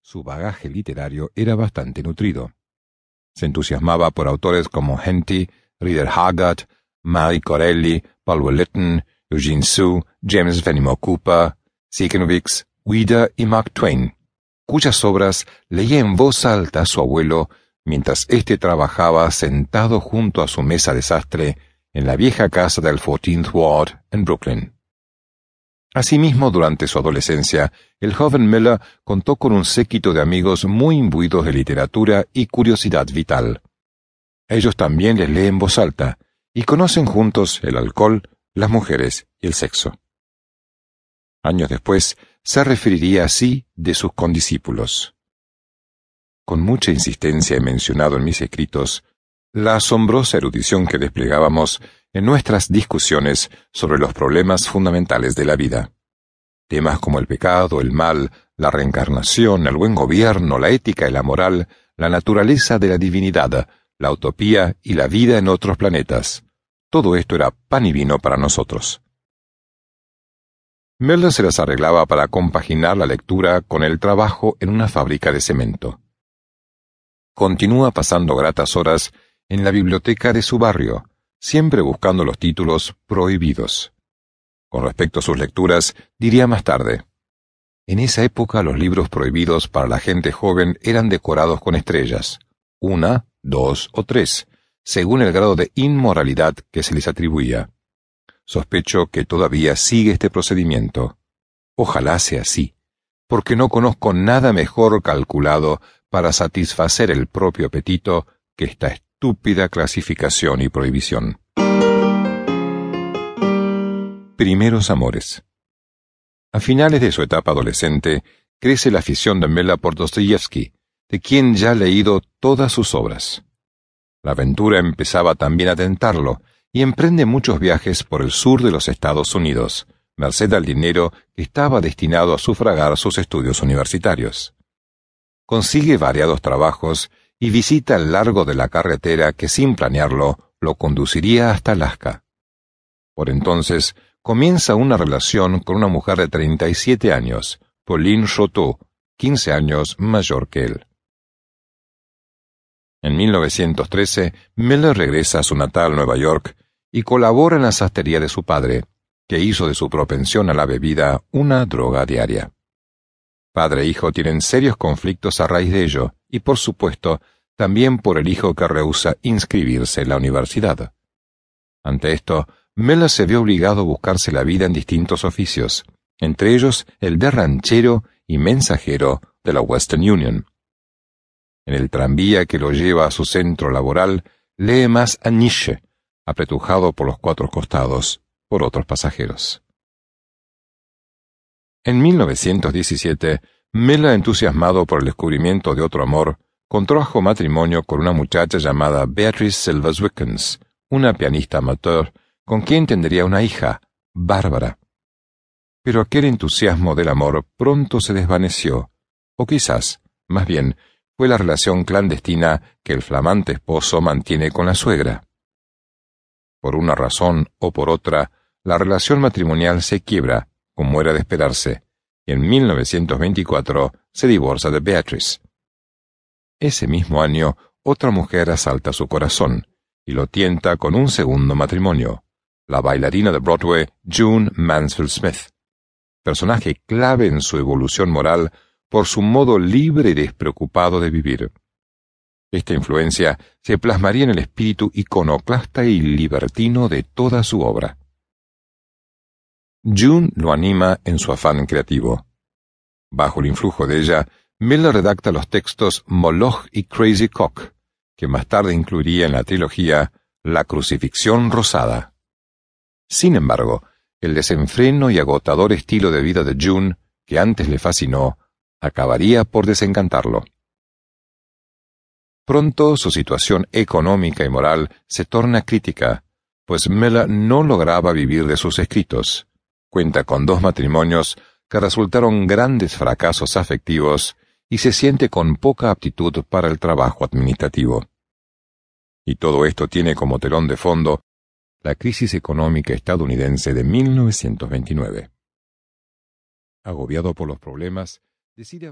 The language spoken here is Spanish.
su bagaje literario era bastante nutrido. Se entusiasmaba por autores como Henty, Rider Haggard, Marie Corelli, Paul Wellington, Eugene Sue, James Fenimore Cooper, Siegenowicz, Ouida y Mark Twain, cuyas obras leía en voz alta a su abuelo mientras éste trabajaba sentado junto a su mesa de sastre en la vieja casa del 14th Ward en Brooklyn. Asimismo, durante su adolescencia, el joven Miller contó con un séquito de amigos muy imbuidos de literatura y curiosidad vital. Ellos también les leen en voz alta y conocen juntos el alcohol, las mujeres y el sexo. Años después, se referiría así de sus condiscípulos. Con mucha insistencia he mencionado en mis escritos la asombrosa erudición que desplegábamos en nuestras discusiones sobre los problemas fundamentales de la vida. Temas como el pecado, el mal, la reencarnación, el buen gobierno, la ética y la moral, la naturaleza de la divinidad, la utopía y la vida en otros planetas. Todo esto era pan y vino para nosotros. Melder se las arreglaba para compaginar la lectura con el trabajo en una fábrica de cemento. Continúa pasando gratas horas en la biblioteca de su barrio, siempre buscando los títulos prohibidos. Con respecto a sus lecturas, diría más tarde, en esa época los libros prohibidos para la gente joven eran decorados con estrellas, una, dos o tres, según el grado de inmoralidad que se les atribuía. Sospecho que todavía sigue este procedimiento. Ojalá sea así, porque no conozco nada mejor calculado para satisfacer el propio apetito que esta estúpida clasificación y prohibición. Primeros amores. A finales de su etapa adolescente, crece la afición de Mela por Dostoyevsky, de quien ya ha leído todas sus obras. La aventura empezaba también a tentarlo, y emprende muchos viajes por el sur de los Estados Unidos, merced al dinero que estaba destinado a sufragar sus estudios universitarios. Consigue variados trabajos y visita el largo de la carretera que sin planearlo lo conduciría hasta Alaska. Por entonces comienza una relación con una mujer de 37 años, Pauline Choteau, 15 años mayor que él. En 1913, Miller regresa a su natal Nueva York y colabora en la sastrería de su padre, que hizo de su propensión a la bebida una droga diaria. Padre e hijo tienen serios conflictos a raíz de ello, y por supuesto, también por el hijo que rehúsa inscribirse en la universidad. Ante esto, Mela se vio obligado a buscarse la vida en distintos oficios, entre ellos el de ranchero y mensajero de la Western Union. En el tranvía que lo lleva a su centro laboral, lee más a Nietzsche, apretujado por los cuatro costados por otros pasajeros. En 1917, Mela, entusiasmado por el descubrimiento de otro amor, contrajo matrimonio con una muchacha llamada Beatrice Silvers Wickens, una pianista amateur, con quien tendría una hija, Bárbara. Pero aquel entusiasmo del amor pronto se desvaneció, o quizás, más bien, fue la relación clandestina que el flamante esposo mantiene con la suegra. Por una razón o por otra, la relación matrimonial se quiebra como era de esperarse, y en 1924 se divorcia de Beatrice. Ese mismo año, otra mujer asalta su corazón y lo tienta con un segundo matrimonio, la bailarina de Broadway June Mansfield Smith, personaje clave en su evolución moral por su modo libre y despreocupado de vivir. Esta influencia se plasmaría en el espíritu iconoclasta y libertino de toda su obra. June lo anima en su afán creativo. Bajo el influjo de ella, Miller redacta los textos Moloch y Crazy Cock, que más tarde incluiría en la trilogía La crucifixión rosada. Sin embargo, el desenfreno y agotador estilo de vida de June, que antes le fascinó, acabaría por desencantarlo. Pronto su situación económica y moral se torna crítica, pues Miller no lograba vivir de sus escritos Cuenta con dos matrimonios que resultaron grandes fracasos afectivos y se siente con poca aptitud para el trabajo administrativo. Y todo esto tiene como telón de fondo la crisis económica estadounidense de 1929. Agobiado por los problemas, decide